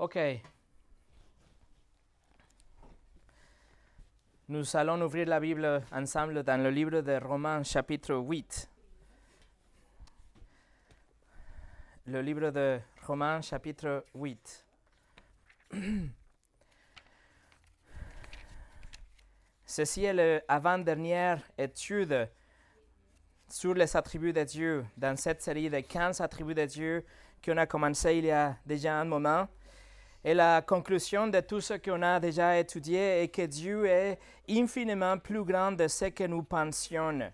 OK. Nous allons ouvrir la Bible ensemble dans le livre de Romains chapitre 8. Le livre de Romains chapitre 8. Ceci est l'avant-dernière étude sur les attributs de Dieu dans cette série de 15 attributs de Dieu qu'on a commencé il y a déjà un moment. Et la conclusion de tout ce qu'on a déjà étudié est que Dieu est infiniment plus grand de ce que nous pensions.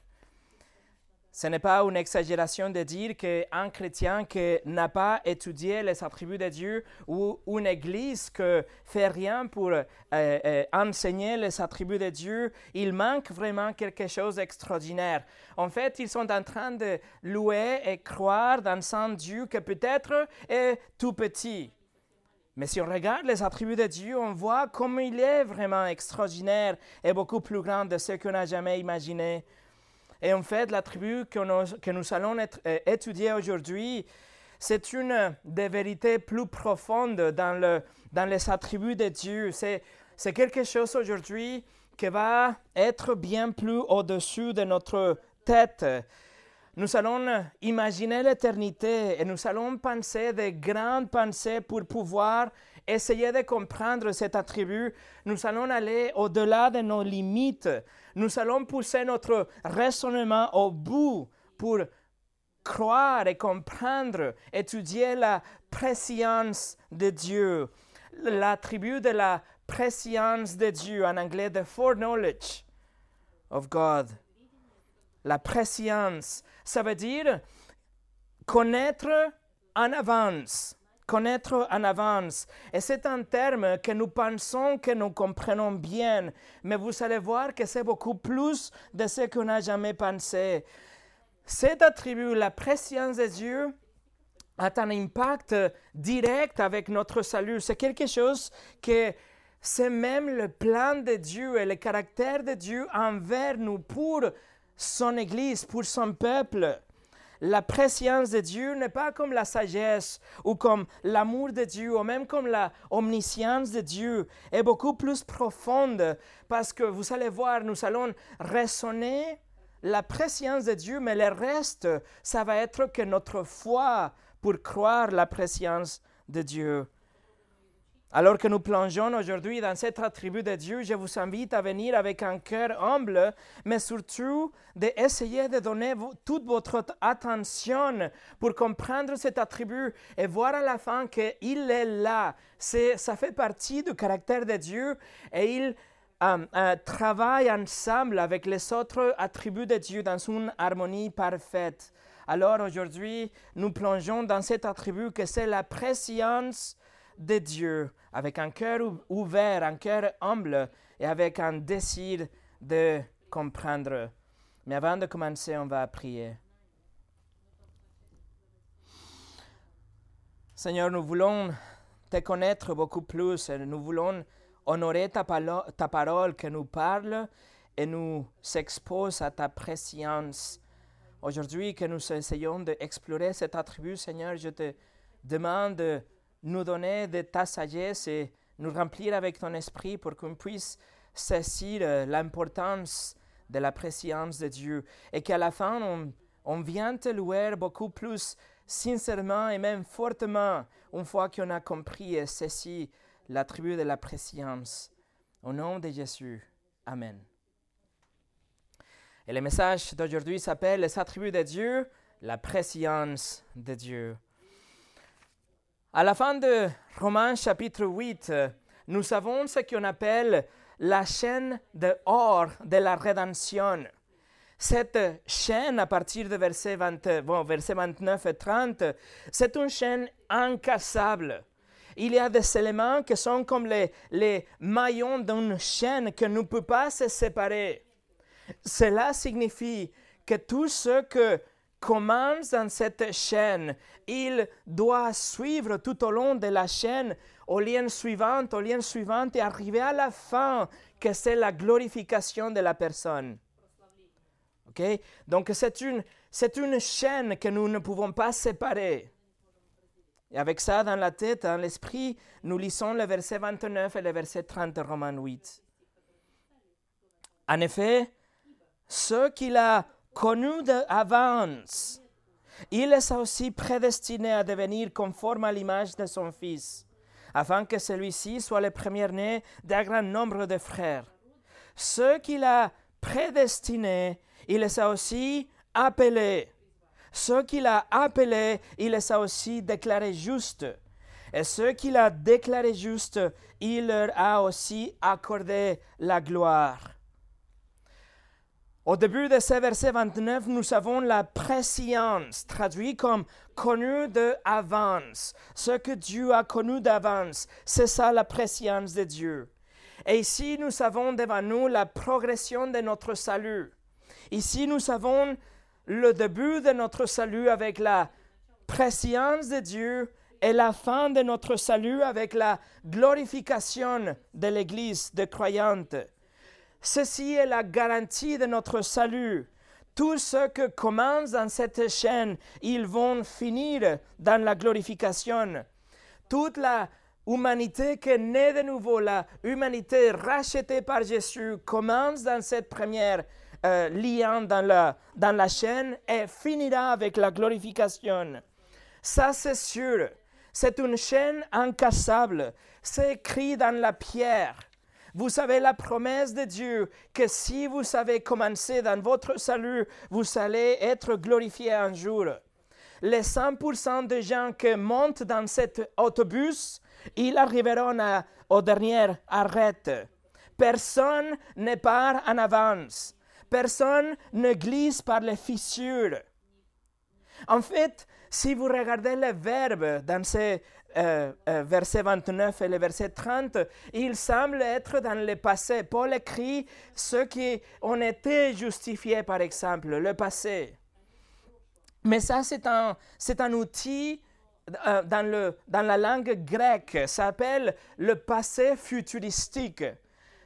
Ce n'est pas une exagération de dire qu'un chrétien qui n'a pas étudié les attributs de Dieu ou une église qui fait rien pour euh, euh, enseigner les attributs de Dieu, il manque vraiment quelque chose d'extraordinaire. En fait, ils sont en train de louer et croire dans un Dieu qui peut-être est tout petit. Mais si on regarde les attributs de Dieu, on voit comme il est vraiment extraordinaire et beaucoup plus grand de ce qu'on n'a jamais imaginé. Et en fait, l'attribut que nous, allons euh, étudier aujourd'hui, c'est une des vérités plus profondes dans, dans les attributs de Dieu. C'est quelque chose aujourd'hui qui va être bien plus au-dessus de notre tête. Nous allons imaginer l'éternité et nous allons penser de grandes pensées pour pouvoir essayer de comprendre cet attribut. Nous allons aller au-delà de nos limites. Nous allons pousser notre raisonnement au bout pour croire et comprendre, étudier la préscience de Dieu. L'attribut de la préscience de Dieu, en anglais, the foreknowledge of God la préscience. Ça veut dire connaître en avance. Connaître en avance. Et c'est un terme que nous pensons que nous comprenons bien, mais vous allez voir que c'est beaucoup plus de ce qu'on n'a jamais pensé. Cet attribut, la préscience de Dieu, a un impact direct avec notre salut. C'est quelque chose que c'est même le plan de Dieu et le caractère de Dieu envers nous pour son Église, pour son peuple. La préscience de Dieu n'est pas comme la sagesse ou comme l'amour de Dieu ou même comme la omniscience de Dieu, est beaucoup plus profonde parce que vous allez voir, nous allons raisonner la préscience de Dieu, mais le reste, ça va être que notre foi pour croire la préscience de Dieu. Alors que nous plongeons aujourd'hui dans cet attribut de Dieu, je vous invite à venir avec un cœur humble, mais surtout d'essayer de donner toute votre attention pour comprendre cet attribut et voir à la fin qu'il est là. C'est, ça fait partie du caractère de Dieu et il euh, euh, travaille ensemble avec les autres attributs de Dieu dans une harmonie parfaite. Alors aujourd'hui, nous plongeons dans cet attribut que c'est la préscience de Dieu, avec un cœur ouvert, un cœur humble et avec un désir de comprendre. Mais avant de commencer, on va prier. Seigneur, nous voulons te connaître beaucoup plus et nous voulons honorer ta, ta parole que nous parle et nous s'expose à ta préscience. Aujourd'hui, que nous essayons d'explorer cet attribut, Seigneur, je te demande nous donner de ta sagesse et nous remplir avec ton esprit pour qu'on puisse saisir euh, l'importance de la préscience de Dieu et qu'à la fin, on, on vient te louer beaucoup plus sincèrement et même fortement une fois qu'on a compris et saisi l'attribut de la préscience. Au nom de Jésus. Amen. Et le message d'aujourd'hui s'appelle les attributs de Dieu, la préscience de Dieu. À la fin de Romains chapitre 8, nous avons ce qu'on appelle la chaîne de or de la rédemption. Cette chaîne, à partir de verset, 29 et 30, c'est une chaîne incassable. Il y a des éléments qui sont comme les, les maillons d'une chaîne que ne peut pas se séparer. Cela signifie que tout ce que commence dans cette chaîne, il doit suivre tout au long de la chaîne au lien suivant, au lien suivant et arriver à la fin, que c'est la glorification de la personne. Ok? Donc c'est une, c'est une chaîne que nous ne pouvons pas séparer. Et avec ça dans la tête, dans l'esprit, nous lisons le verset 29 et le verset 30 de Romains 8. En effet, ceux qu'il a connus d'avance, il les a aussi prédestinés à devenir conformes à l'image de son Fils, afin que celui-ci soit le premier-né d'un grand nombre de frères. Ceux qu'il a prédestinés, il les a aussi appelés. Ceux qu'il a appelés, il les a aussi déclarés justes. Et ceux qu'il a déclarés justes, il leur a aussi accordé la gloire. Au début de ce verset 29, nous avons la préscience, traduit comme connu d'avance. Ce que Dieu a connu d'avance, c'est ça la préscience de Dieu. Et ici, nous avons devant nous la progression de notre salut. Ici, nous avons le début de notre salut avec la préscience de Dieu et la fin de notre salut avec la glorification de l'Église de croyantes. Ceci est la garantie de notre salut. Tous ceux qui commencent dans cette chaîne, ils vont finir dans la glorification. Toute la humanité qui est née de nouveau, la humanité rachetée par Jésus, commence dans cette première euh, lien dans la, dans la chaîne et finira avec la glorification. Ça, c'est sûr. C'est une chaîne incassable. C'est écrit dans la pierre. Vous avez la promesse de Dieu que si vous savez commencer dans votre salut, vous allez être glorifié un jour. Les 100% des gens qui montent dans cet autobus, ils arriveront à, au dernier arrêt. Personne ne part en avance. Personne ne glisse par les fissures. En fait, si vous regardez le verbe dans ces euh, euh, versets 29 et le verset 30, il semble être dans le passé. Paul écrit ceux qui ont été justifiés, par exemple, le passé. Mais ça, c'est un, c'est un outil euh, dans, le, dans la langue grecque, ça s'appelle le passé futuristique.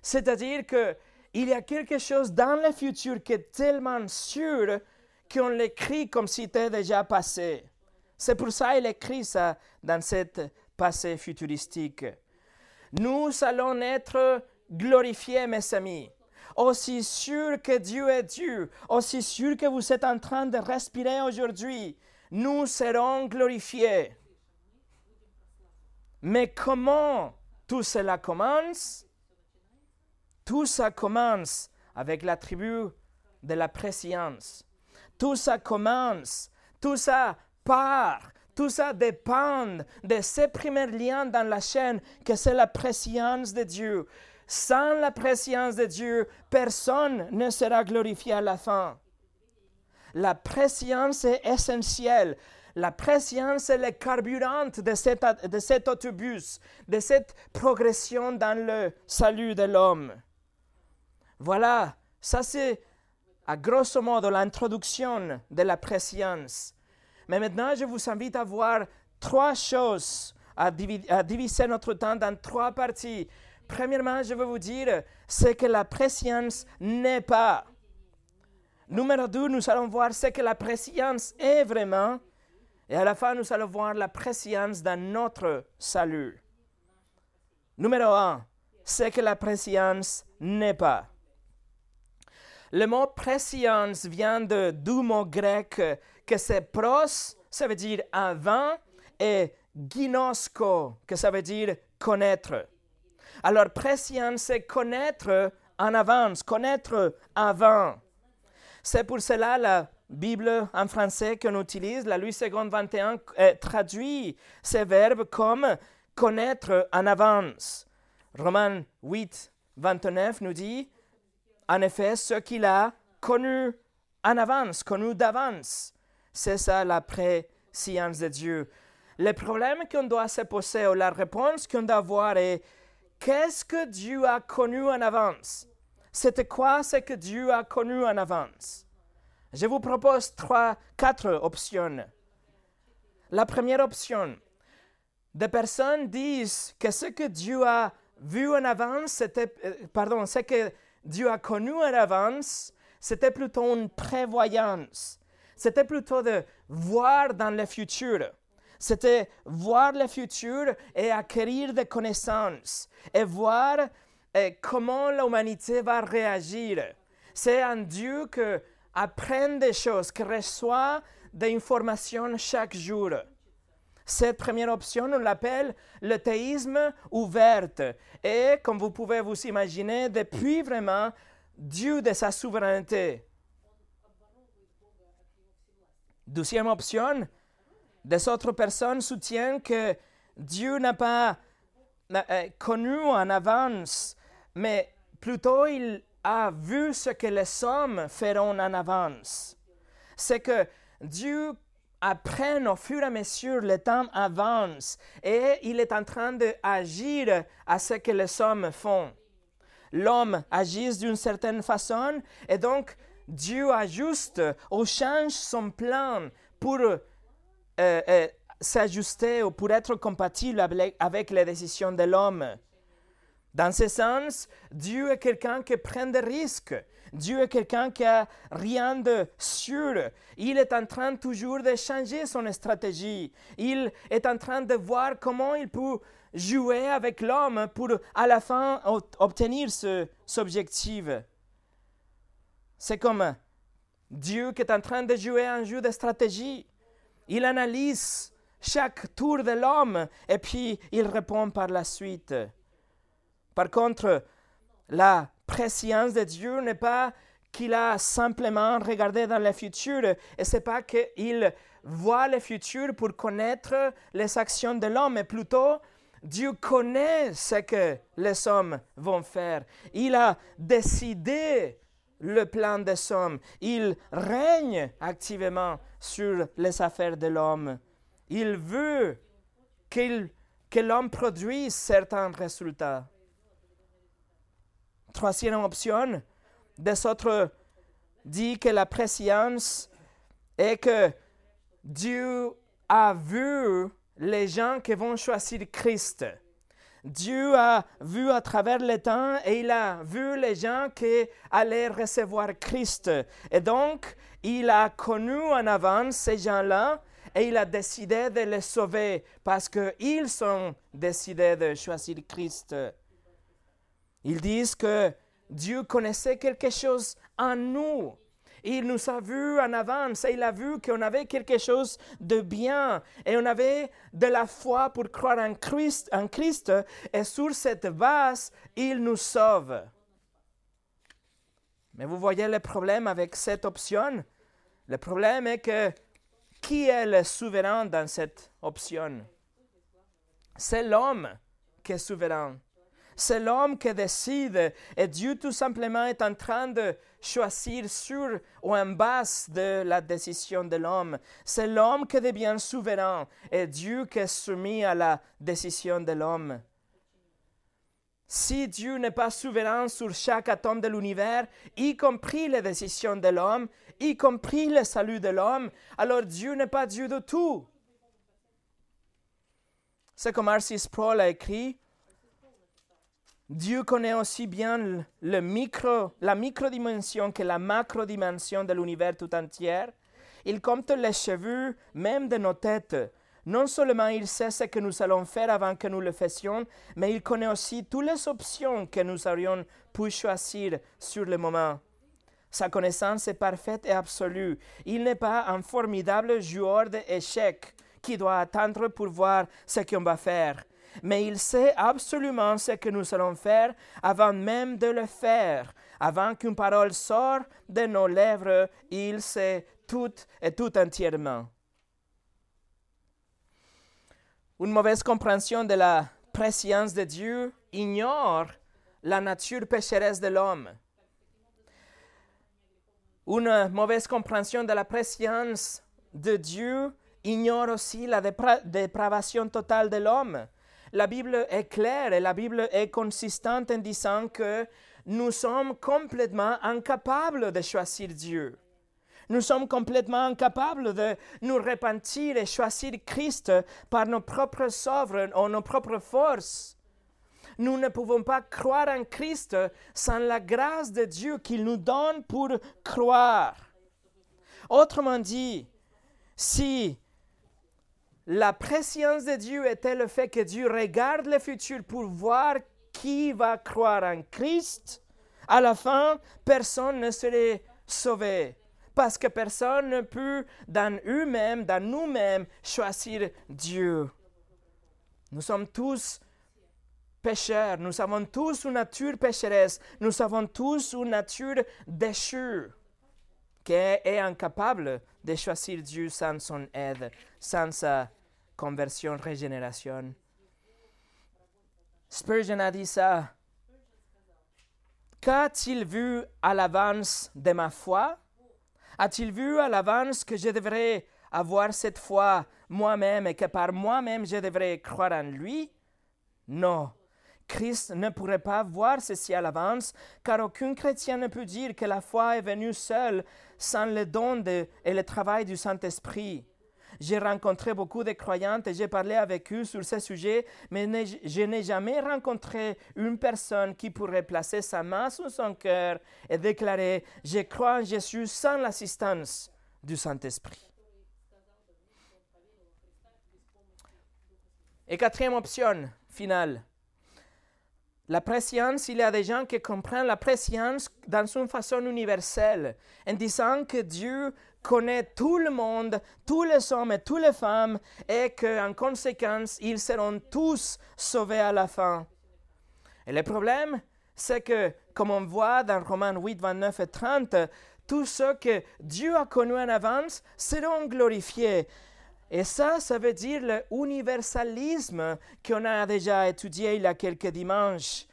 C'est-à-dire que il y a quelque chose dans le futur qui est tellement sûr qu'on l'écrit comme si c'était déjà passé. C'est pour ça qu'il écrit ça dans cette passé futuristique. Nous allons être glorifiés, mes amis. Aussi sûr que Dieu est Dieu, aussi sûr que vous êtes en train de respirer aujourd'hui, nous serons glorifiés. Mais comment tout cela commence? Tout ça commence avec la tribu de la préscience. Tout ça commence, tout ça part, tout ça dépend de ces premiers liens dans la chaîne que c'est la préscience de Dieu. Sans la préscience de Dieu, personne ne sera glorifié à la fin. La préscience est essentielle. La préscience est le carburant de de cet autobus, de cette progression dans le salut de l'homme. Voilà, ça c'est à grosso modo l'introduction de la préscience. Mais maintenant, je vous invite à voir trois choses, à, diviser notre temps dans trois parties. Premièrement, je veux vous dire ce que la préscience n'est pas. Numéro deux, nous allons voir ce que la préscience est vraiment. Et à la fin, nous allons voir la préscience dans notre salut. Numéro un, ce que la préscience n'est pas. Le mot préscience vient de deux mots grecs que c'est pros, ça veut dire avant, et ginosko, que ça veut dire connaître. Alors préscience, c'est connaître en avance, connaître avant. C'est pour cela la Bible en français qu'on utilise, la Louis II 21, traduit ces verbes comme connaître en avance. Romains 8, 29 nous dit en effet, ce qu'il a connu en avance, connu d'avance, c'est ça la préscience de Dieu. Le problème qu'on doit se poser, ou la réponse qu'on doit avoir est qu'est-ce que Dieu a connu en avance? C'était quoi ce que Dieu a connu en avance? Je vous propose trois, quatre options. La première option, des personnes disent que ce que Dieu a vu en avance, c'était, euh, pardon, ce que Dieu a connu en avance, c'était plutôt une prévoyance. C'était plutôt de voir dans le futur. C'était voir le futur et acquérir des connaissances et voir euh, comment l'humanité va réagir. C'est un Dieu qui apprend des choses, qui reçoit des informations chaque jour. Cette première option, on l'appelle le théisme ouvert. Et comme vous pouvez vous imaginer, depuis vraiment Dieu de sa souveraineté. Deuxième option, des autres personnes soutiennent que Dieu n'a pas euh, connu en avance, mais plutôt il a vu ce que les hommes feront en avance. C'est que Dieu apprend au fur et à mesure, le temps avance et il est en train d'agir à ce que les hommes font. L'homme agit d'une certaine façon et donc Dieu ajuste ou change son plan pour euh, euh, s'ajuster ou pour être compatible avec, les décisions de l'homme. Dans ce sens, Dieu est quelqu'un qui prend des risques. Dieu est quelqu'un qui a rien de sûr. Il est en train toujours de changer son stratégie. Il est en train de voir comment il peut jouer avec l'homme pour à la fin obtenir ce, cet objectif. C'est comme Dieu qui est en train de jouer un jeu de stratégie. Il analyse chaque tour de l'homme et puis il répond par la suite. Par contre, la préscience de Dieu n'est pas qu'il a simplement regardé dans le futur et c'est pas qu'il voit le futur pour connaître les actions de l'homme, mais plutôt Dieu connaît ce que les hommes vont faire. Il a décidé le plan des hommes. Il règne activement sur les affaires de l'homme. Il veut que l'homme produise certains résultats. Troisième option, des autres dit que la préscience est que Dieu a vu les gens qui vont choisir Christ. Dieu a vu à travers le temps et il a vu les gens qui allaient recevoir Christ. Et donc, il a connu en avance ces gens-là et il a décidé de les sauver parce qu'ils sont décidés de choisir Christ. Ils disent que Dieu connaissait quelque chose en nous il nous a vus en avance. Et il a vu qu'on avait quelque chose de bien. Et on avait de la foi pour croire en Christ, en Christ. Et sur cette base, il nous sauve. Mais vous voyez le problème avec cette option? Le problème est que qui est le souverain dans cette option? C'est l'homme qui est souverain. C'est l'homme qui décide et Dieu tout simplement est en train de choisir sur ou en base de la décision de l'homme. C'est l'homme qui devient souverain et Dieu qui est soumis à la décision de l'homme. Si Dieu n'est pas souverain sur chaque atome de l'univers, y compris les décisions de l'homme, y compris le salut de l'homme, alors Dieu n'est pas Dieu de tout. C'est comme Arcis Paul a écrit, Dieu connaît aussi bien le micro, la microdimension que la macrodimension de l'univers tout entier. Il compte les cheveux même de nos têtes. Non seulement il sait ce que nous allons faire avant que nous le fassions, mais il connaît aussi toutes les options que nous aurions pu choisir sur le moment. Sa connaissance est parfaite et absolue. Il n'est pas un formidable joueur d'échecs qui doit attendre pour voir ce qu'on va faire mais il sait absolument ce que nous allons faire avant même de le faire. Avant qu'une parole sorte de nos lèvres, il sait tout et tout entièrement. Une mauvaise compréhension de la préscience de Dieu ignore la nature pécheresse de l'homme. Une mauvaise compréhension de la préscience de Dieu ignore aussi la dépravation totale de l'homme la Bible est claire et la Bible est consistante en disant que nous sommes complètement incapables de choisir Dieu. Nous sommes complètement incapables de nous repentir et choisir Christ par nos propres œuvres ou nos propres forces. Nous ne pouvons pas croire en Christ sans la grâce de Dieu qu'il nous donne pour croire. Autrement dit, si la préscience de Dieu était le fait que Dieu regarde le futur pour voir qui va croire en Christ, à la fin, personne ne serait sauvé. Parce que personne ne peut, dans eux-mêmes, dans nous-mêmes, choisir Dieu. Nous sommes tous pécheurs, nous avons tous une nature pécheresse, nous avons tous une nature déchue qui est incapable de choisir Dieu sans son aide, sans sa conversion, régénération. Spurgeon a dit ça. Qu'a-t-il vu à l'avance de ma foi? A-t-il vu à l'avance que je devrais avoir cette foi moi-même et que par moi-même je devrais croire en lui? Non. Christ ne pourrait pas voir ceci à l'avance, car aucun chrétien ne peut dire que la foi est venue seule sans le don et le travail du Saint-Esprit. J'ai rencontré beaucoup de croyantes et j'ai parlé avec eux sur ce sujet, mais je n'ai jamais rencontré une personne qui pourrait placer sa main sur son cœur et déclarer Je crois en Jésus sans l'assistance du Saint-Esprit. Et quatrième option finale, la préscience, il y a des gens qui comprennent la préscience dans une façon universelle, en disant que Dieu connaît tout le monde, tous les hommes et toutes les femmes, et qu'en conséquence, ils seront tous sauvés à la fin. Et le problème, c'est que, comme on voit dans Romains 8, 29 et 30, tous ceux que Dieu a connus en avance seront glorifiés. Et ça, ça veut dire l'universalisme qu'on a déjà étudié il y a quelques dimanches.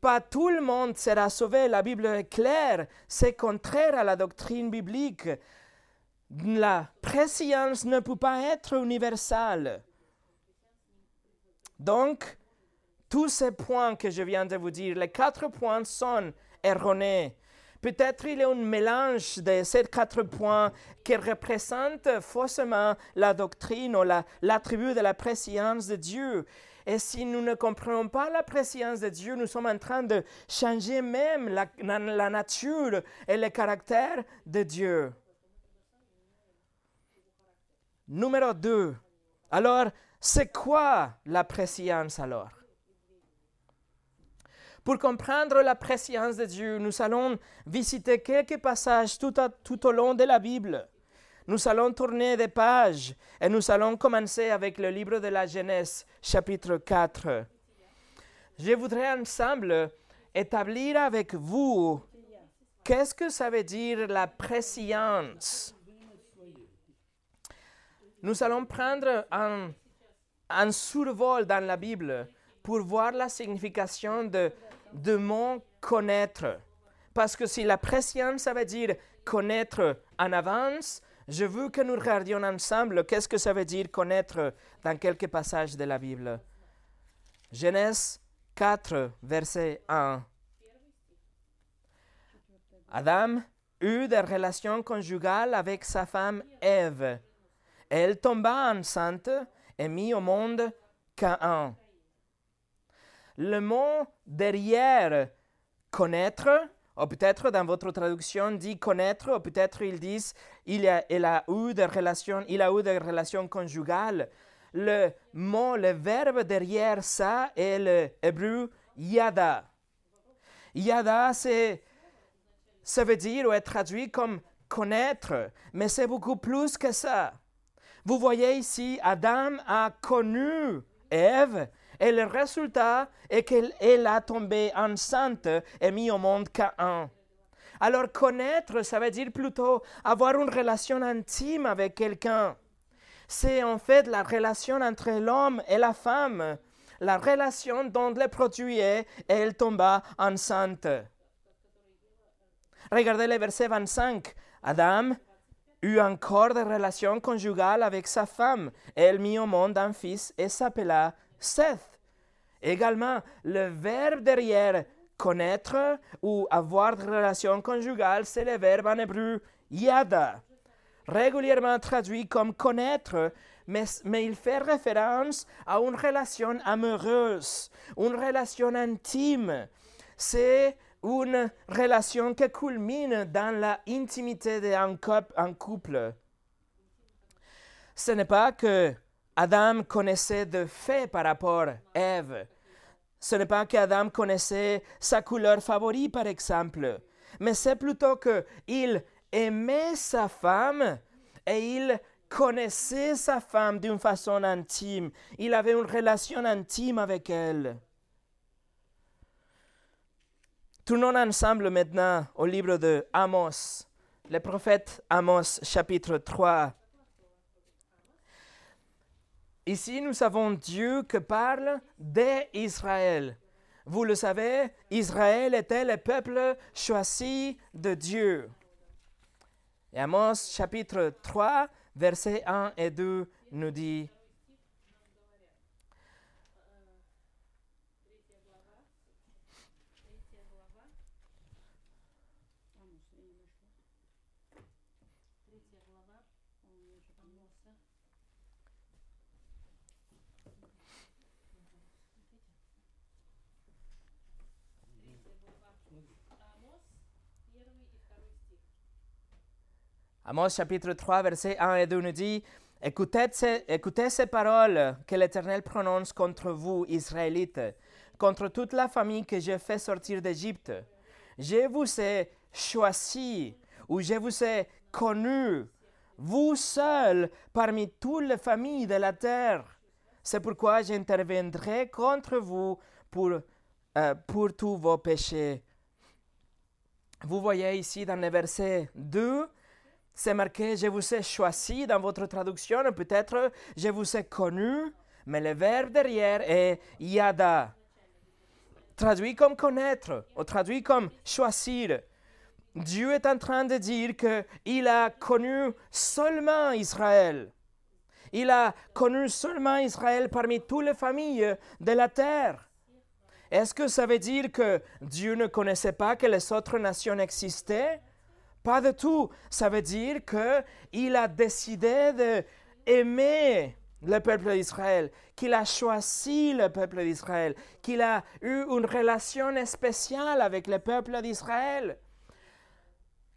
Pas tout le monde sera sauvé, la Bible est claire, c'est contraire à la doctrine biblique. La préscience ne peut pas être universelle. Donc, tous ces points que je viens de vous dire, les quatre points sont erronés. Peut-être il y a un mélange de ces quatre points qui représentent faussement la doctrine ou l'attribut de la préscience de Dieu. Et si nous ne comprenons pas la préscience de Dieu, nous sommes en train de changer même la, la nature et le caractère de Dieu. Numéro 2. Alors, c'est quoi la préscience alors? Pour comprendre la préscience de Dieu, nous allons visiter quelques passages tout, au long de la Bible. Nous allons tourner des pages et nous allons commencer avec le livre de la Genèse, chapitre 4. Je voudrais ensemble établir avec vous qu'est-ce que ça veut dire la préscience. Nous allons prendre un, un survol dans la Bible pour voir la signification de de mon connaître. Parce que si la préscience, ça veut dire connaître en avance, je veux que nous regardions ensemble qu'est-ce que ça veut dire connaître dans quelques passages de la Bible. Genèse 4, verset 1. Adam eut des relations conjugales avec sa femme Ève. Elle tomba enceinte et mit au monde Cain le mot derrière connaître, ou peut-être dans votre traduction dit connaître, ou peut-être ils disent il a, a eu des relations, il a eu des relations conjugales. Le mot, le verbe derrière ça est le hébreu yada. Yada, c'est, ça veut dire ou est traduit comme connaître, mais c'est beaucoup plus que ça. Vous voyez ici, Adam a connu Ève et le résultat est qu'elle a tombé enceinte et mis au monde Cain. Alors connaître, ça veut dire plutôt avoir une relation intime avec quelqu'un. C'est en fait la relation entre l'homme et la femme, la relation dont le produit est et elle tomba enceinte. Regardez le verset 25. Adam eut encore des relations conjugales avec sa femme. Elle mit au monde un fils et s'appela Seth. Également, le verbe derrière connaître ou avoir de relation conjugale, c'est le verbe en hébreu yada, régulièrement traduit comme connaître, mais, il fait référence à une relation amoureuse, une relation intime. C'est une relation qui culmine dans la intimité d'un couple. Ce n'est pas que Adam connaissait de fait par rapport à Ève. Ce n'est pas qu'Adam connaissait sa couleur favorite, par exemple, mais c'est plutôt qu'il aimait sa femme et il connaissait sa femme d'une façon intime. Il avait une relation intime avec elle. Tournons ensemble maintenant au livre de Amos, le prophète Amos chapitre 3. Ici, nous avons Dieu qui parle d'Israël. Vous le savez, Israël était le peuple choisi de Dieu. Et Amos chapitre 3, versets 1 et 2 nous dit Amos chapitre 3, verset 1 et 2 nous dit, écoutez ces, écoutez ces paroles que l'Éternel prononce contre vous, Israélites, contre toute la famille que j'ai fait sortir d'Égypte. Je vous ai choisi, ou je vous ai connu, vous seuls parmi toutes les familles de la terre. C'est pourquoi j'interviendrai contre vous pour, euh, pour tous vos péchés. Vous voyez ici dans le verset 2, c'est marqué Je vous ai choisi dans votre traduction, peut-être je vous ai connu, mais le verbe derrière est yada. Traduit comme connaître, ou traduit comme choisir. Dieu est en train de dire qu'il a connu seulement Israël. Il a connu seulement Israël parmi toutes les familles de la terre. Est-ce que ça veut dire que Dieu ne connaissait pas que les autres nations existaient? Pas du tout. Ça veut dire qu'il a décidé d'aimer le peuple d'Israël, qu'il a choisi le peuple d'Israël, qu'il a eu une relation spéciale avec le peuple d'Israël.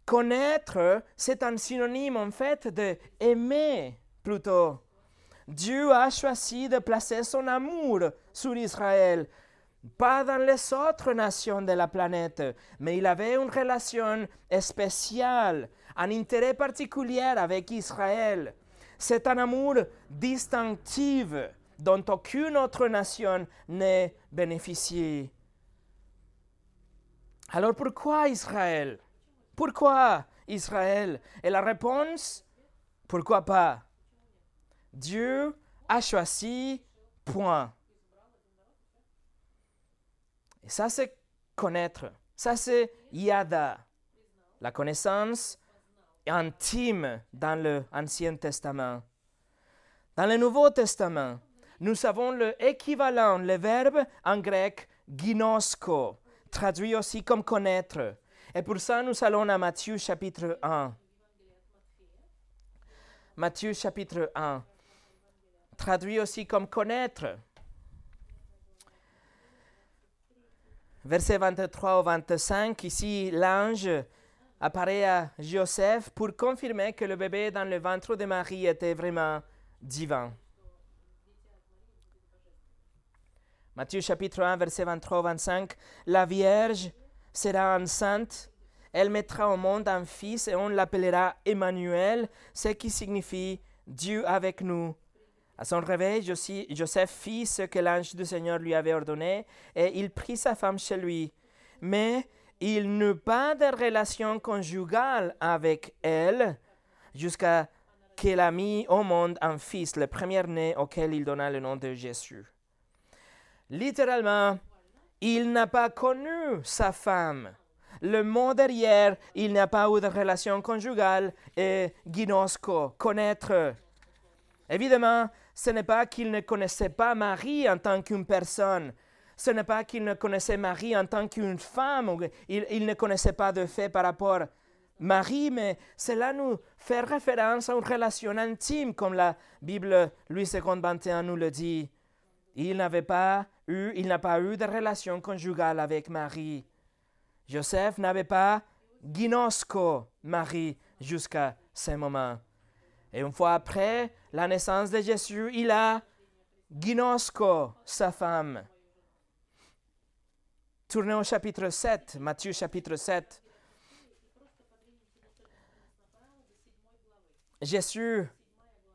Connaître, c'est un synonyme en fait de aimer plutôt. Dieu a choisi de placer son amour sur Israël pas dans les autres nations de la planète, mais il avait une relation spéciale, un intérêt particulier avec Israël. C'est un amour distinctif dont aucune autre nation n'est bénéficiée. Alors pourquoi Israël? Pourquoi Israël? Et la réponse, pourquoi pas? Dieu a choisi, point. Ça, c'est connaître. Ça, c'est yada, la connaissance intime dans l'Ancien Testament. Dans le Nouveau Testament, nous avons l'équivalent, le verbe en grec ginosko, traduit aussi comme connaître. Et pour ça, nous allons à Matthieu chapitre 1. Matthieu chapitre 1, traduit aussi comme connaître. Verset 23 au 25, ici l'ange apparaît à Joseph pour confirmer que le bébé dans le ventre de Marie était vraiment divin. Matthieu chapitre 1, verset 23 au 25, La Vierge sera enceinte, elle mettra au monde un fils et on l'appellera Emmanuel, ce qui signifie Dieu avec nous. À son réveil, Joseph fit ce que l'ange du Seigneur lui avait ordonné et il prit sa femme chez lui. Mais il n'eut pas de relation conjugale avec elle jusqu'à qu'il a mis au monde un fils, le premier-né auquel il donna le nom de Jésus. Littéralement, il n'a pas connu sa femme. Le mot derrière, il n'a pas eu de relation conjugale et ginosco, connaître. Évidemment, ce n'est pas qu'il ne connaissait pas Marie en tant qu'une personne. Ce n'est pas qu'il ne connaissait Marie en tant qu'une femme. il, ne connaissait pas de fait par rapport Marie, mais cela nous fait référence à une relation intime, comme la Bible Louis II 21 nous le dit. Il n'avait pas eu, il n'a pas eu de relation conjugale avec Marie. Joseph n'avait pas ginosco Marie jusqu'à ce moment. Et une fois après la naissance de Jésus, il a Ginosco, sa femme. Tournez au chapitre 7, Matthieu chapitre 7. Jésus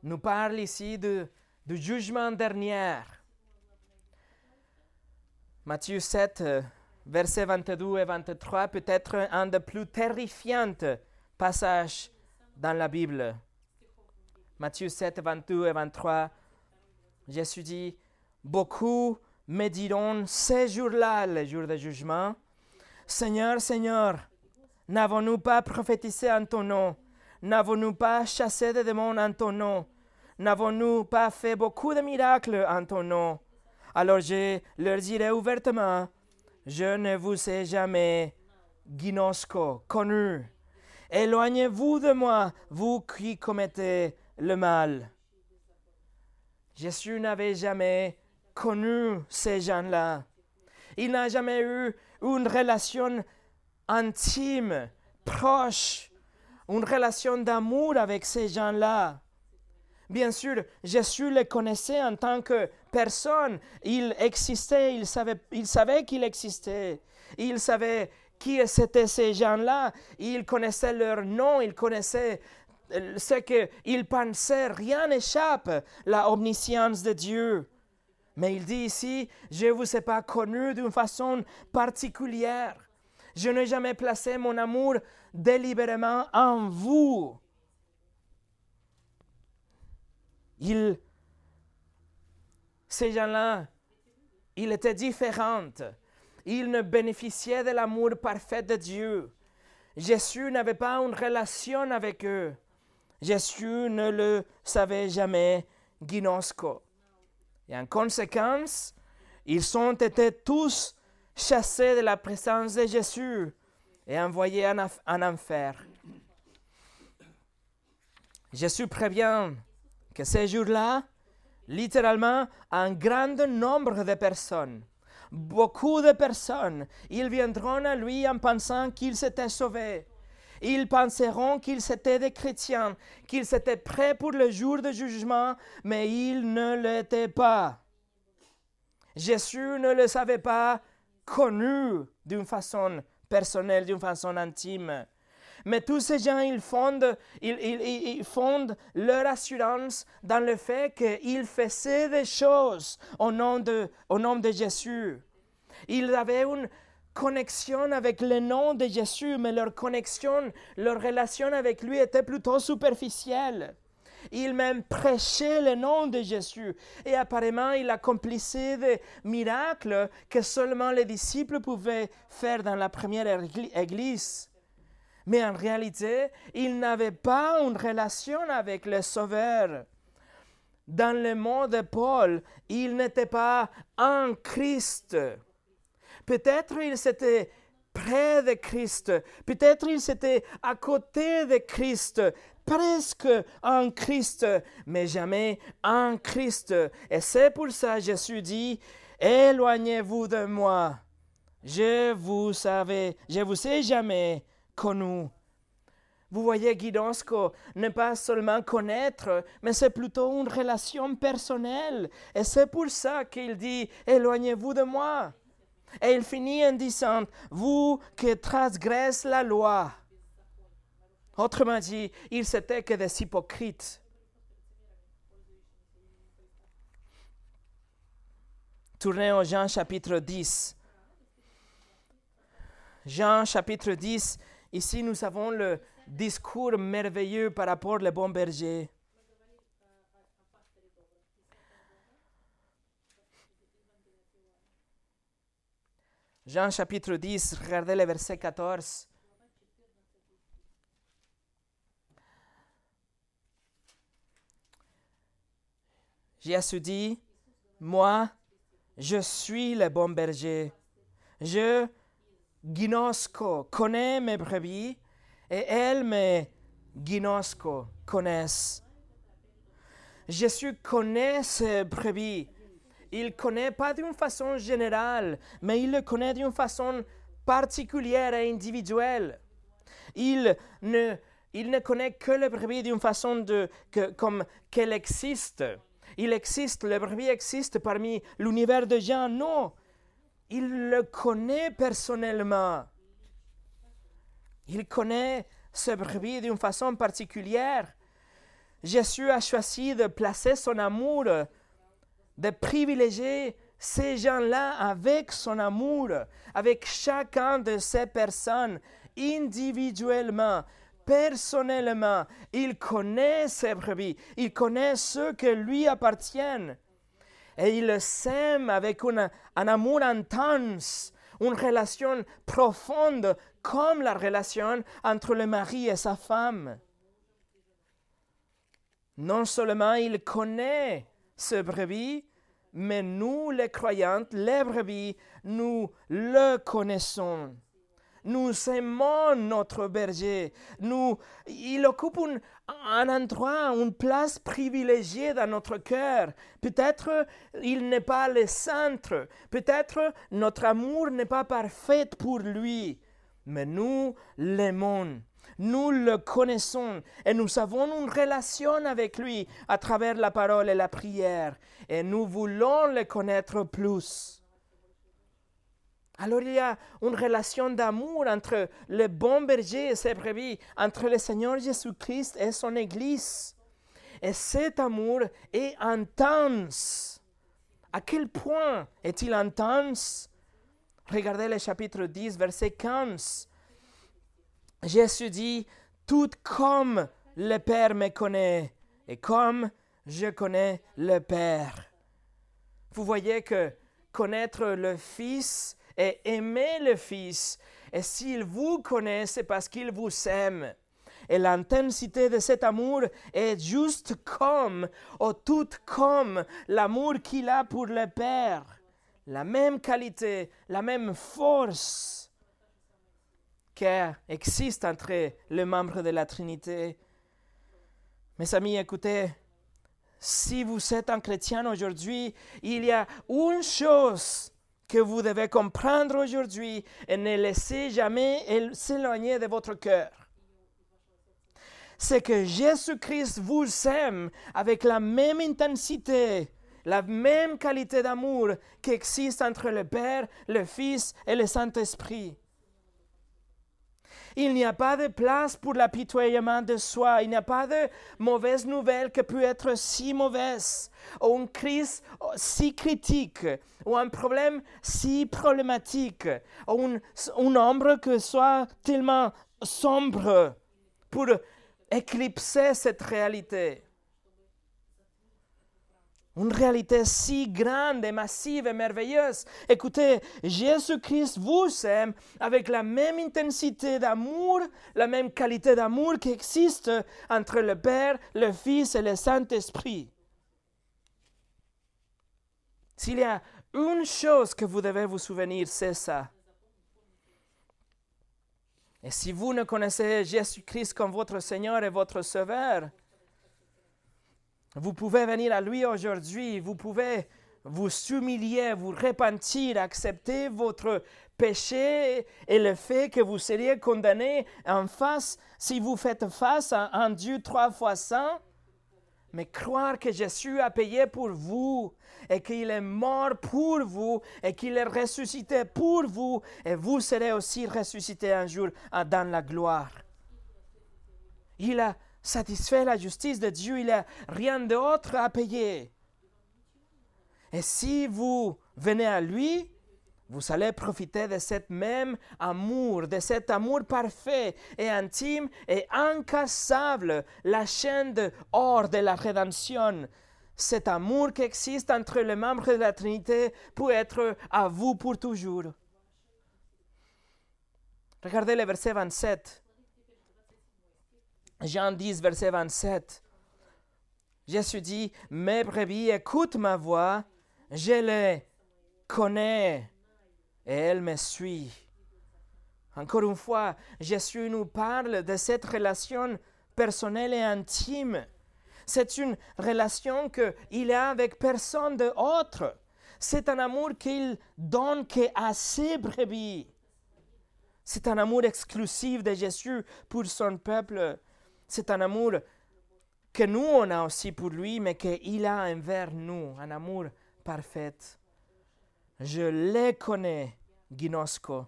nous parle ici du jugement dernier. Matthieu 7, versets 22 et 23, peut être un des plus terrifiants passages dans la Bible. Matthieu 7, 22 et 23, Jésus dit, Beaucoup me diront ces jours-là, les jours de jugement, Seigneur, Seigneur, n'avons-nous pas prophétisé en ton nom? N'avons-nous pas chassé des démons en ton nom? N'avons-nous pas fait beaucoup de miracles en ton nom? Alors je leur dirai ouvertement, je ne vous ai jamais ginosco, connu. Éloignez-vous de moi, vous qui commettez le mal. Jésus n'avait jamais connu ces gens-là. Il n'a jamais eu une relation intime, proche, une relation d'amour avec ces gens-là. Bien sûr, Jésus les connaissait en tant que personne. Il existait, il savait, il savait qu'il existait. Il savait qui étaient ces gens-là. Il connaissait leur nom, il connaissait ce qu'ils pensaient. Rien n'échappe la omniscience de Dieu. Mais il dit ici, je ne vous ai pas connu d'une façon particulière. Je n'ai jamais placé mon amour délibérément en vous. Ces gens-là, ils étaient différents. Ils ne bénéficiaient de l'amour parfait de Dieu. Jésus n'avait pas une relation avec eux. Jésus ne le savait jamais, Ginosco. Et en conséquence, ils ont été tous chassés de la présence de Jésus et envoyés en, en enfer. Jésus prévient que ces jours-là, littéralement, un grand nombre de personnes, beaucoup de personnes, ils viendront à lui en pensant qu'ils s'étaient sauvés. Ils penseront qu'ils étaient des chrétiens, qu'ils étaient prêts pour le jour de jugement, mais ils ne l'étaient pas. Jésus ne le savait pas connu d'une façon personnelle, d'une façon intime. Mais tous ces gens, ils fondent, ils, fondent leur assurance dans le fait qu'ils faisaient des choses au nom de, au nom de Jésus. Ils avaient une connexion avec le nom de Jésus, mais leur connexion, leur relation avec lui était plutôt superficielle. Il même prêchait le nom de Jésus et apparemment il accomplissait des miracles que seulement les disciples pouvaient faire dans la première église. Mais en réalité, il n'avait pas une relation avec le Sauveur. Dans le mot de Paul, il n'était pas en Christ. Peut-être il s'était près de Christ, peut-être il s'était à côté de Christ, presque en Christ, mais jamais en Christ. Et c'est pour ça que Jésus dit, éloignez-vous de moi. Je vous savais, je vous ai jamais connu. Vous voyez, Guidonsco, ne pas seulement connaître, mais c'est plutôt une relation personnelle. Et c'est pour ça qu'il dit, éloignez-vous de moi. Et il finit en disant, vous qui transgressez la loi. Autrement dit, ils n'étaient que des hypocrites. Tournez au Jean chapitre 10. Jean chapitre 10, ici nous avons le discours merveilleux par rapport au bon berger. Jean chapitre 10, regardez le verset 14. Jésus dit, moi, je suis le bon berger. Je, ginosco, connais mes brebis et elles me ginosco, connaissent. Jésus connaît ses brebis il connaît pas d'une façon générale, mais il le connaît d'une façon particulière et individuelle. Il ne il ne connaît que le brebis d'une façon de, que, comme qu'elle existe. Il existe, le brebis existe parmi l'univers de gens. Non, il le connaît personnellement. Il connaît ce brebis d'une façon particulière. Jésus a choisi de placer son amour, de privilégier ces gens-là avec son amour, avec chacun de ces personnes individuellement, personnellement. Il connaît ses brebis, il connaît ceux qui lui appartiennent. Et il s'aime avec un amour intense, une relation profonde comme la relation entre le mari et sa femme. Non seulement il connaît ce brebis, mais nous, les croyants, les brebis, nous le connaissons. Nous aimons notre berger. Nous, il occupe un, endroit, une place privilégiée dans notre cœur. Peut-être il n'est pas le centre. Peut-être notre amour n'est pas parfait pour lui. Mais nous l'aimons. Nous le connaissons et nous avons une relation avec lui à travers la parole et la prière. Et nous voulons le connaître plus. Alors il y a une relation d'amour entre le bon berger et ses brebis, entre le Seigneur Jésus-Christ et son Église. Et cet amour est intense. À quel point est-il intense? Regardez le chapitre 10, verset 15. Jésus dit, tout comme le Père me connaît et comme je connais le Père. Vous voyez que connaître le Fils et aimer le Fils. Et s'il vous connaît, c'est parce qu'il vous aime. Et l'intensité de cet amour est juste comme, ou tout comme l'amour qu'il a pour le Père. La même qualité, la même force qui existe entre les membres de la Trinité. Mes amis, écoutez, si vous êtes un chrétien aujourd'hui, il y a une chose que vous devez comprendre aujourd'hui et ne laissez jamais s'éloigner de votre cœur. C'est que Jésus-Christ vous aime avec la même intensité, la même qualité d'amour qui existe entre le Père, le Fils et le Saint-Esprit. Il n'y a pas de place pour l'apitoiement de soi. Il n'y a pas de mauvaise nouvelle qui peut être si mauvaise, ou une crise si critique, ou un problème si problématique, ou une, une ombre qui soit tellement sombre pour éclipser cette réalité. Une réalité si grande et massive et merveilleuse. Écoutez, Jésus-Christ vous aime avec la même intensité d'amour, la même qualité d'amour qui existe entre le Père, le Fils et le Saint-Esprit. S'il y a une chose que vous devez vous souvenir, c'est ça. Et si vous ne connaissez Jésus-Christ comme votre Seigneur et votre Sauveur, vous pouvez venir à lui aujourd'hui, vous pouvez vous humilier, vous repentir, accepter votre péché et le fait que vous seriez condamné en face, si vous faites face à un Dieu trois fois saint, mais croire que Jésus a payé pour vous et qu'il est mort pour vous et qu'il est ressuscité pour vous et vous serez aussi ressuscité un jour dans la gloire. Il a satisfait la justice de Dieu, il n'a rien d'autre à payer. Et si vous venez à lui, vous allez profiter de cet même amour, de cet amour parfait et intime et incassable, la chaîne d'or de la rédemption. Cet amour qui existe entre les membres de la Trinité peut être à vous pour toujours. Regardez le verset 27. Jean 10, verset 27. Jésus dit, Mes brebis écoutent ma voix, je les connais et elles me suivent. Encore une fois, Jésus nous parle de cette relation personnelle et intime. C'est une relation qu'il a avec personne d'autre. C'est un amour qu'il donne à ses brebis. C'est un amour exclusif de Jésus pour son peuple. C'est un amour que nous, on a aussi pour lui, mais qu'il a envers nous, un amour parfait. Je les connais, Ginosco.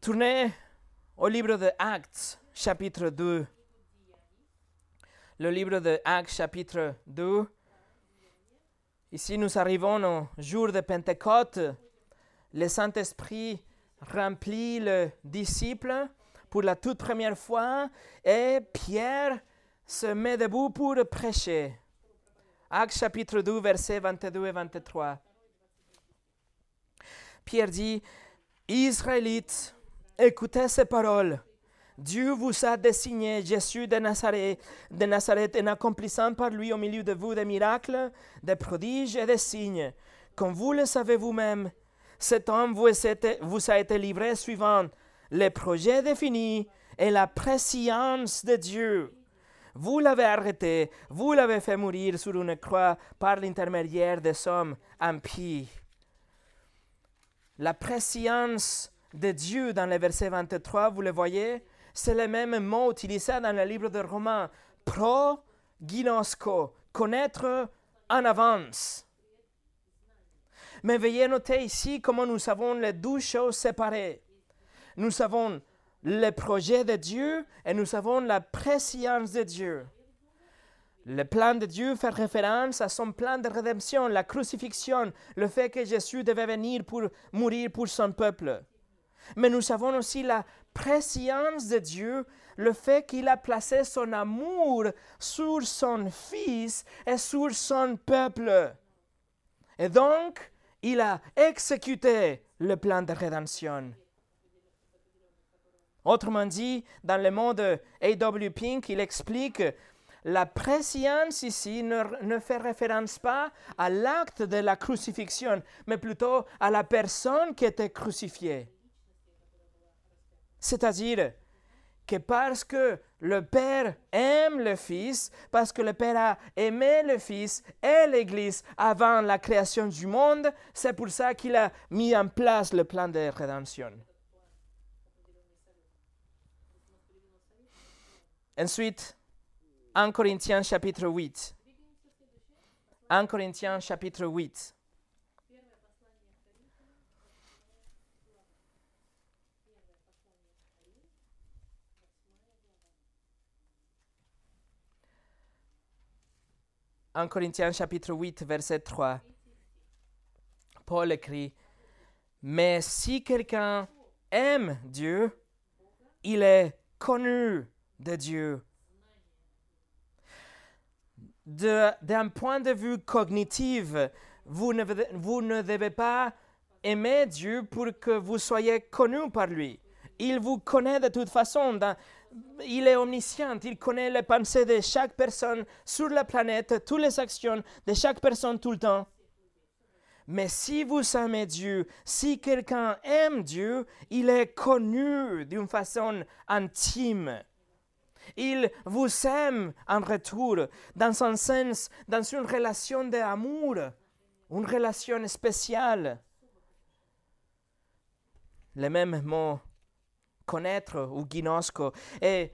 Tournez au livre de Actes, chapitre 2. Le livre de Actes, chapitre 2. Ici, nous arrivons au jour de Pentecôte. Le Saint-Esprit remplit le disciple pour la toute première fois et Pierre se met debout pour prêcher. Actes chapitre 2, versets 22 et 23. Pierre dit, Israélites, écoutez ces paroles. Dieu vous a désigné Jésus de Nazareth, de Nazareth en accomplissant par lui au milieu de vous des miracles, des prodiges et des signes. Comme vous le savez vous-même, cet homme vous a été livré suivant les projets définis et la préscience de Dieu. Vous l'avez arrêté, vous l'avez fait mourir sur une croix par l'intermédiaire des hommes impies. La préscience de Dieu dans le verset 23, vous le voyez, c'est le même mot utilisé dans le livre de Romains. Pro ginosco, connaître en avance. Mais veuillez noter ici comment nous avons les deux choses séparées. Nous avons le projet de Dieu et nous avons la préscience de Dieu. Le plan de Dieu fait référence à son plan de rédemption, la crucifixion, le fait que Jésus devait venir pour mourir pour son peuple. Mais nous avons aussi la préscience de Dieu, le fait qu'il a placé son amour sur son Fils et sur son peuple. Et donc, il a exécuté le plan de rédemption. Autrement dit, dans le monde A.W. Pink, il explique la préscience ici ne, ne, fait référence pas à l'acte de la crucifixion, mais plutôt à la personne qui était crucifiée. C'est-à-dire que parce que le Père aime le Fils, parce que le Père a aimé le Fils et l'Église avant la création du monde, c'est pour ça qu'il a mis en place le plan de rédemption. Ensuite, 1 Corinthiens chapitre 8. 1 Corinthiens chapitre 8. En Corinthiens chapitre 8, verset 3, Paul écrit, Mais si quelqu'un aime Dieu, il est connu de Dieu. D'un point de vue cognitif, vous ne, vous ne devez pas aimer Dieu pour que vous soyez connu par lui. Il vous connaît de toute façon. il est omniscient. Il connaît les pensées de chaque personne sur la planète, toutes les actions de chaque personne tout le temps. Mais si vous aimez Dieu, si quelqu'un aime Dieu, il est connu d'une façon intime. Il vous aime en retour, dans un sens, dans une relation d'amour, une relation spéciale. Le même mot, connaître ou ginosco. Et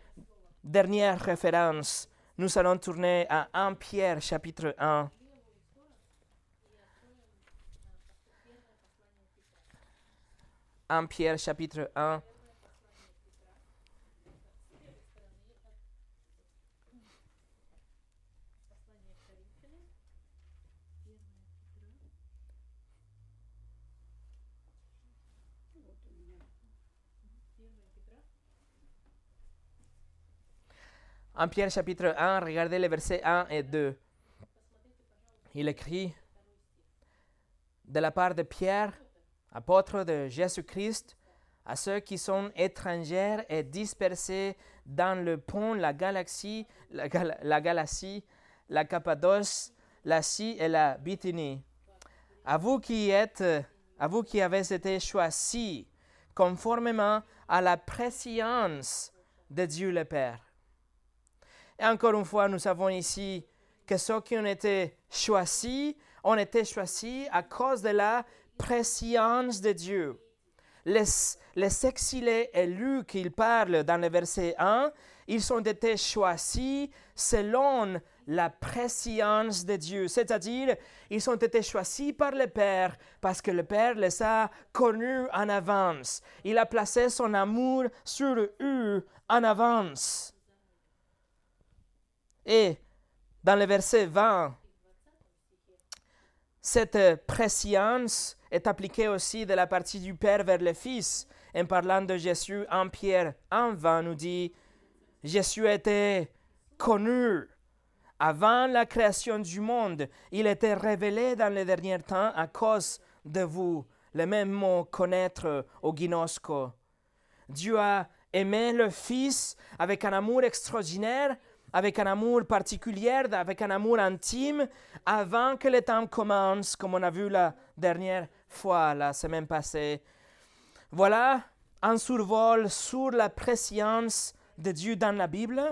dernière référence, nous allons tourner à 1 Pierre chapitre 1. « 1 Pierre chapitre 1. 1 Pierre chapitre 1, regardez les versets 1 et 2. Il écrit de la part de Pierre, apôtre de Jésus-Christ, à ceux qui sont étrangers et dispersés dans le pont, la galaxie, la, la galaxie, la Cappadoce, et la Bithynie. À vous qui êtes, à vous qui avez été choisis conformément à la préscience de Dieu le Père et encore une fois, nous savons ici que ceux qui ont été choisis ont été choisis à cause de la préscience de Dieu. Les, les exilés élus qu'il parle dans le verset 1 ils ont été choisis selon la préscience de Dieu, c'est-à-dire ils ont été choisis par le Père parce que le Père les a connus en avance. Il a placé son amour sur eux en avance. Et dans le verset 20, cette préscience est appliquée aussi de la partie du Père vers le Fils. En parlant de Jésus, en Pierre 1.20 nous dit, Jésus était connu avant la création du monde. Il était révélé dans les derniers temps à cause de vous. Le même mot connaître au Ginosco. Dieu a aimé le Fils avec un amour extraordinaire avec un amour particulier, avec un amour intime, avant que le temps commence, comme on a vu la dernière fois, la semaine passée. Voilà un survol sur la préscience de Dieu dans la Bible.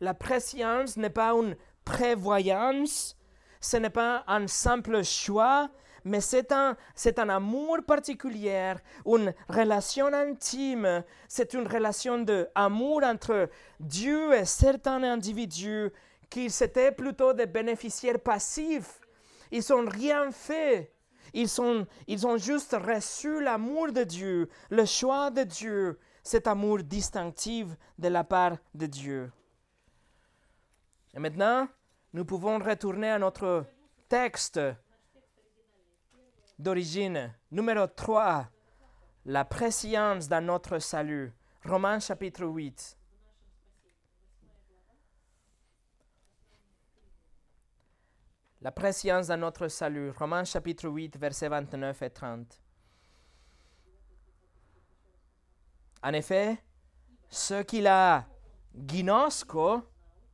La préscience n'est pas une prévoyance, ce n'est pas un simple choix, mais c'est un, c'est un amour particulier, une relation intime, c'est une relation d'amour entre Dieu et certains individus qui étaient plutôt des bénéficiaires passifs. Ils n'ont rien fait. Ils, sont, ils ont juste reçu l'amour de Dieu, le choix de Dieu, cet amour distinctif de la part de Dieu. Et maintenant, nous pouvons retourner à notre texte d'origine. Numéro 3, la préscience dans notre salut. Romains chapitre 8. La préscience dans notre salut. Romains chapitre 8, versets 29 et 30. En effet, ce qu'il a ginosco,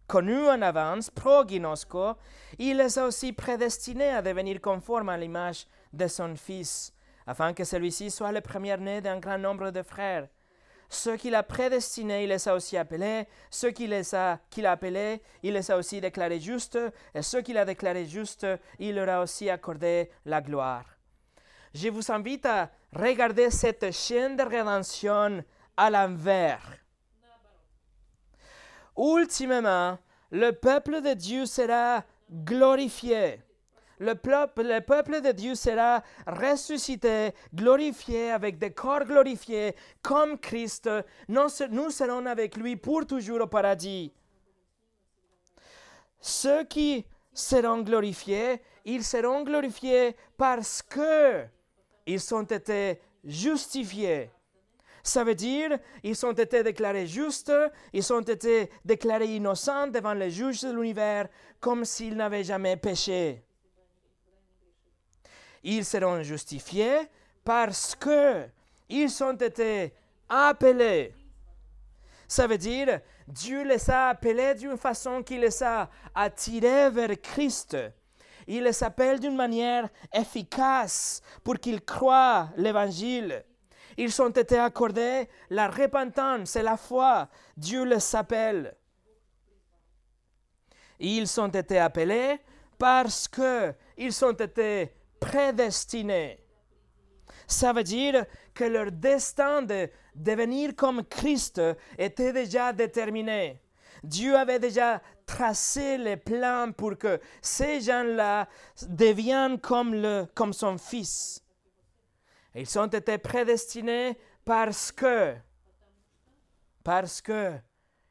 connu en avance, pro-ginosco, il les a aussi prédestinés à devenir conformes à l'image de son Fils, afin que celui-ci soit le premier-né d'un grand nombre de frères. Ceux qu'il a prédestinés, il les a aussi appelés. Ceux qu'il a, appelés, il les a aussi déclarés justes. Et ceux qu'il a déclarés justes, il leur a aussi accordé la gloire. Je vous invite à regarder cette chaîne de rédemption à l'envers. Ultimement, le peuple de Dieu sera glorifié le peuple, le peuple de Dieu sera ressuscité, glorifié, avec des corps glorifiés, comme Christ. Nous, nous serons avec lui pour toujours au paradis. Ceux qui seront glorifiés, ils seront glorifiés parce que ils ont été justifiés. Ça veut dire, ils ont été déclarés justes, ils ont été déclarés innocents devant les juges de l'univers, comme s'ils n'avaient jamais péché. Ils seront justifiés parce que ils ont été appelés. Ça veut dire, Dieu les a appelés d'une façon qui les a attirés vers Christ. Il les appelle d'une manière efficace pour qu'ils croient l'évangile. Ils ont été accordés la repentance et la foi. Dieu les appelle. Ils ont été appelés parce que ils ont été prédestinés. Ça veut dire que leur destin de devenir comme Christ était déjà déterminé. Dieu avait déjà tracé les plans pour que ces gens-là deviennent comme, le, comme son Fils. Ils ont été prédestinés parce que, parce que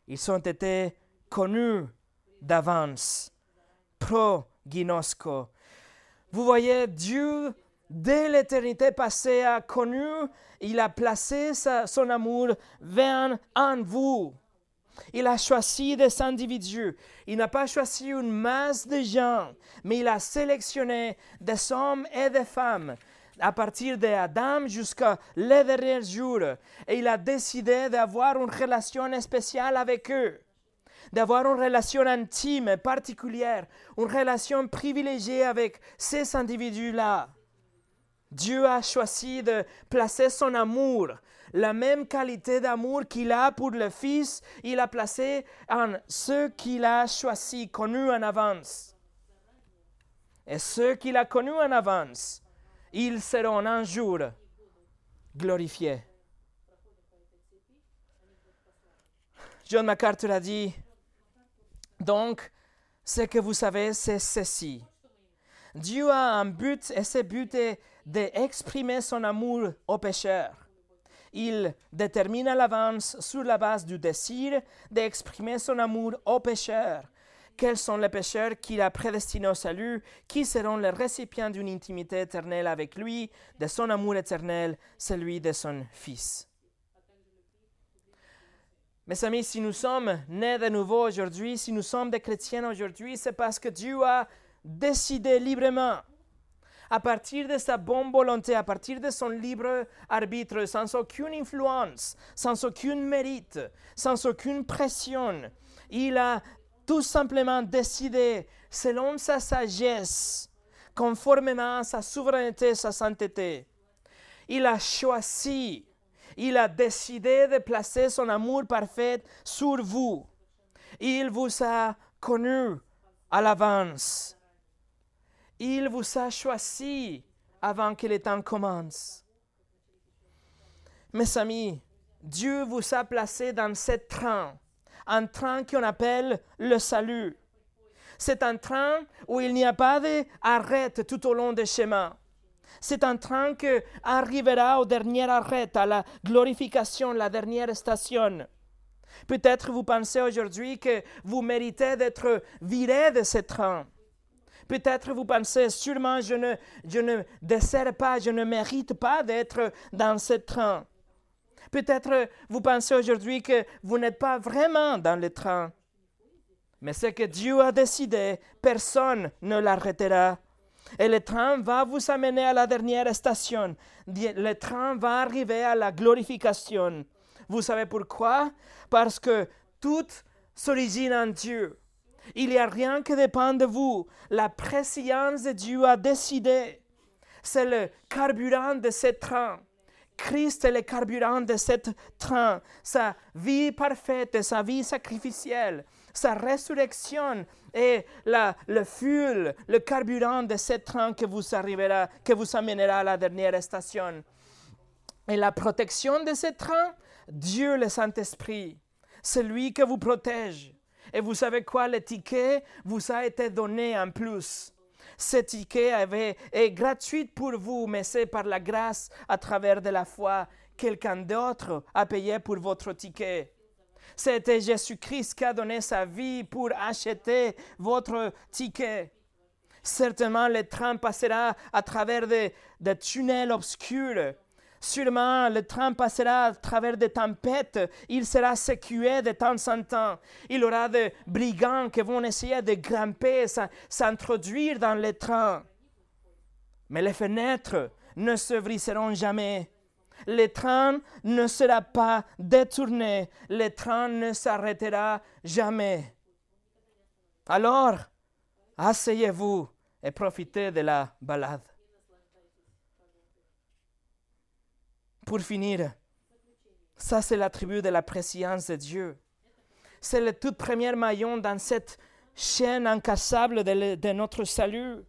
ils ont été connus d'avance. Pro ginosco. Vous voyez, Dieu, dès l'éternité passée, a connu, il a placé son amour vers en vous. Il a choisi des individus. Il n'a pas choisi une masse de gens, mais il a sélectionné des hommes et des femmes à partir d'Adam jusqu'à les derniers jours. Et il a décidé d'avoir une relation spéciale avec eux d'avoir une relation intime, particulière, une relation privilégiée avec ces individus-là. Dieu a choisi de placer son amour, la même qualité d'amour qu'il a pour le Fils, il a placé en ceux qu'il a choisis, connus en avance. Et ceux qu'il a connus en avance, ils seront un jour glorifiés. John MacArthur a dit, donc, ce que vous savez, c'est ceci. Dieu a un but et ce but est d'exprimer son amour aux pécheurs. Il détermine à l'avance, sur la base du désir, d'exprimer son amour aux pécheurs. Quels sont les pécheurs qu'il a prédestinés au salut, qui seront les récipients d'une intimité éternelle avec lui, de son amour éternel, celui de son Fils. Mes amis, si nous sommes nés de nouveau aujourd'hui, si nous sommes des chrétiens aujourd'hui, c'est parce que Dieu a décidé librement à partir de sa bonne volonté, à partir de son libre arbitre, sans aucune influence, sans aucun mérite, sans aucune pression. Il a tout simplement décidé, selon sa sagesse, conformément à sa souveraineté, sa sainteté. Il a choisi, il a décidé de placer son amour parfait sur vous. Il vous a connu à l'avance. Il vous a choisi avant que le temps commence. Mes amis, Dieu vous a placé dans ce train, un train qu'on appelle le salut. C'est un train où il n'y a pas d'arrêt tout au long des chemins. C'est un train qui arrivera au dernier arrêt, à la glorification, la dernière station. Peut-être vous pensez aujourd'hui que vous méritez d'être viré de ce train. Peut-être vous pensez, sûrement je ne, je ne dessert pas, je ne mérite pas d'être dans ce train. Peut-être vous pensez aujourd'hui que vous n'êtes pas vraiment dans le train. Mais ce que Dieu a décidé, personne ne l'arrêtera. Et le train va vous amener à la dernière station. Le train va arriver à la glorification. Vous savez pourquoi? Parce que tout s'origine en Dieu. Il n'y a rien qui dépend de vous. La préscience de Dieu a décidé. C'est le carburant de ce train. Christ est le carburant de ce train. Sa vie parfaite, sa vie sacrificielle, sa résurrection est le fuel, le carburant de ce train que vous que vous amènera à la dernière station. Et la protection de ce train, Dieu le Saint-Esprit, c'est lui qui vous protège. Et vous savez quoi, le ticket vous a été donné en plus. Ce ticket avait, est gratuit pour vous, mais c'est par la grâce, à travers de la foi, quelqu'un d'autre a payé pour votre ticket. C'était Jésus-Christ qui a donné sa vie pour acheter votre ticket. Certainement, le train passera à travers des, des tunnels obscurs Sûrement, le train passera à travers des tempêtes. Il sera secoué de temps en temps. Il aura des brigands qui vont essayer de grimper, s'introduire dans le train. Mais les fenêtres ne se briseront jamais. Le train ne sera pas détourné. Le train ne s'arrêtera jamais. Alors, asseyez-vous et profitez de la balade. Pour finir, ça c'est l'attribut de la préscience de Dieu. C'est le tout premier maillon dans cette chaîne incassable de, de notre salut.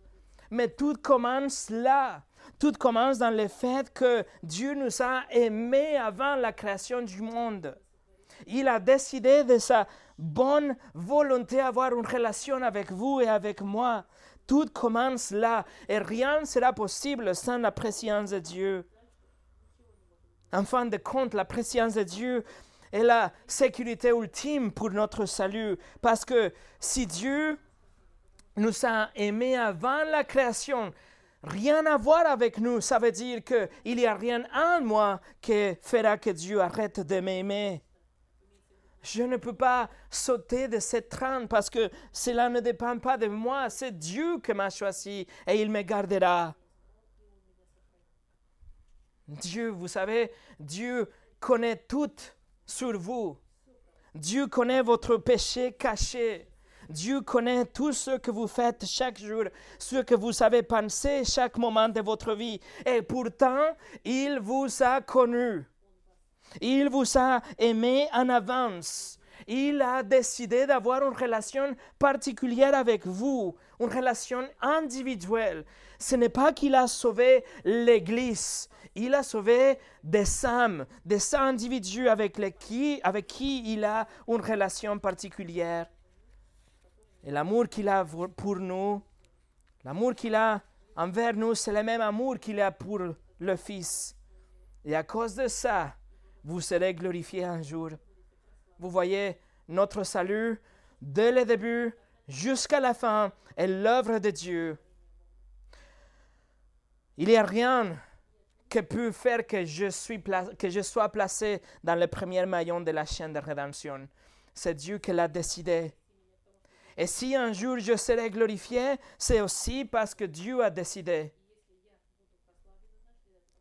Mais tout commence là. Tout commence dans le fait que Dieu nous a aimés avant la création du monde. Il a décidé de sa bonne volonté d'avoir une relation avec vous et avec moi. Tout commence là et rien ne sera possible sans la préscience de Dieu. En fin de compte, la préscience de Dieu est la sécurité ultime pour notre salut. Parce que si Dieu nous a aimés avant la création, rien à voir avec nous, ça veut dire qu'il n'y a rien en moi qui fera que Dieu arrête de m'aimer. Je ne peux pas sauter de cette train parce que cela ne dépend pas de moi, c'est Dieu qui m'a choisi et il me gardera. Dieu, vous savez, Dieu connaît tout sur vous. Dieu connaît votre péché caché. Dieu connaît tout ce que vous faites chaque jour, ce que vous avez pensé chaque moment de votre vie. Et pourtant, il vous a connu. Il vous a aimé en avance. Il a décidé d'avoir une relation particulière avec vous, une relation individuelle. Ce n'est pas qu'il a sauvé l'Église Il a sauvé des âmes, des individus avec, avec qui il a une relation particulière. Et l'amour qu'il a pour nous, l'amour qu'il a envers nous, c'est le même amour qu'il a pour le Fils. Et à cause de ça, vous serez glorifiés un jour. Vous voyez, notre salut, dès le début jusqu'à la fin, est l'œuvre de Dieu. Il n'y a rien qui peut faire que que je sois placé dans le premier maillon de la chaîne de rédemption. C'est Dieu qui l'a décidé. Et si un jour je serai glorifié, c'est aussi parce que Dieu a décidé.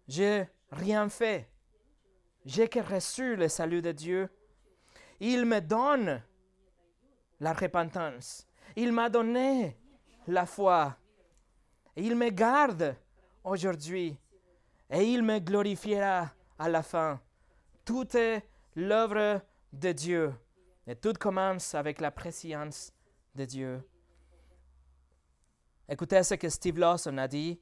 J'ai rien fait. J'ai que reçu le salut de Dieu. Il me donne la repentance. Il m'a donné la foi. il me garde aujourd'hui. Et il me glorifiera à la fin. Tout est l'œuvre de Dieu. Et tout commence avec la préscience de Dieu. Écoutez ce que Steve Lawson a dit.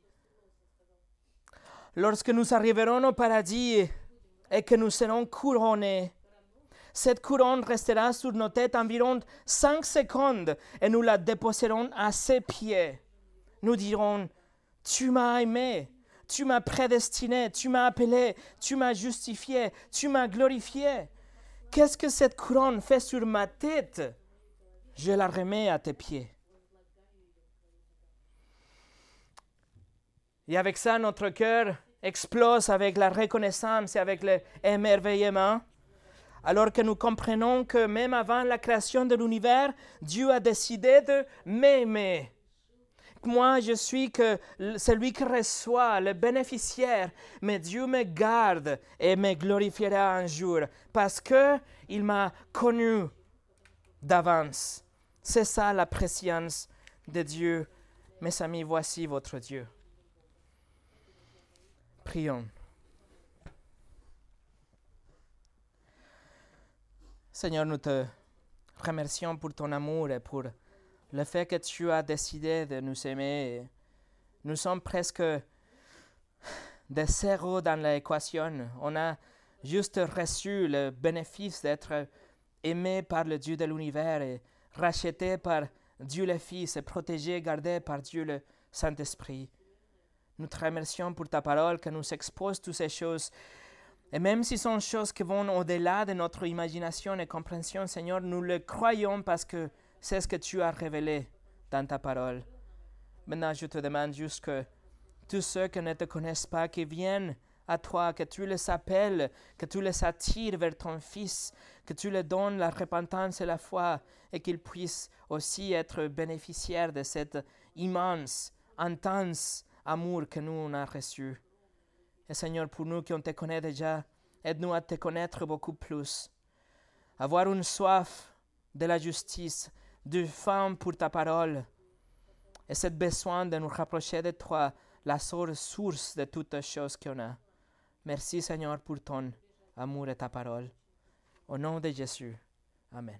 Lorsque nous arriverons au paradis et que nous serons couronnés, cette couronne restera sur nos têtes environ cinq secondes et nous la déposerons à ses pieds. Nous dirons, tu m'as aimé, tu m'as prédestiné, tu m'as appelé, tu m'as justifié, tu m'as glorifié. Qu'est-ce que cette couronne fait sur ma tête? Je la remets à tes pieds. Et avec ça, notre cœur explose avec la reconnaissance et avec l'émerveillement alors que nous comprenons que même avant la création de l'univers, Dieu a décidé de m'aimer. Moi, je suis que celui qui reçoit, le bénéficiaire, mais Dieu me garde et me glorifiera un jour parce que il m'a connu d'avance. C'est ça la préscience de Dieu. Mes amis, voici votre Dieu. Prions. Seigneur, nous te remercions pour ton amour et pour le fait que tu as décidé de nous aimer. Nous sommes presque des zéros dans l'équation. On a juste reçu le bénéfice d'être aimé par le Dieu de l'univers racheté par Dieu le Fils et protégé, gardé par Dieu le Saint-Esprit. Nous te remercions pour ta parole qui nous expose toutes ces choses et même si ce sont choses qui vont au-delà de notre imagination et compréhension, Seigneur, nous le croyons parce que c'est ce que tu as révélé dans ta parole. Maintenant, je te demande juste que tous ceux qui ne te connaissent pas, qui viennent à toi, que tu les appelles, que tu les attires vers ton Fils, que tu leur donnes la repentance et la foi, et qu'ils puissent aussi être bénéficiaires de cet immense, intense amour que nous on a reçu. Et Seigneur, pour nous qui on te connaît déjà, aide-nous à te connaître beaucoup plus. Avoir une soif de la justice, de faim pour ta parole. Et cette besoin de nous rapprocher de toi, la source de toutes choses qu'on a. Merci Seigneur pour ton amour et ta parole. Au nom de Jésus. Amen.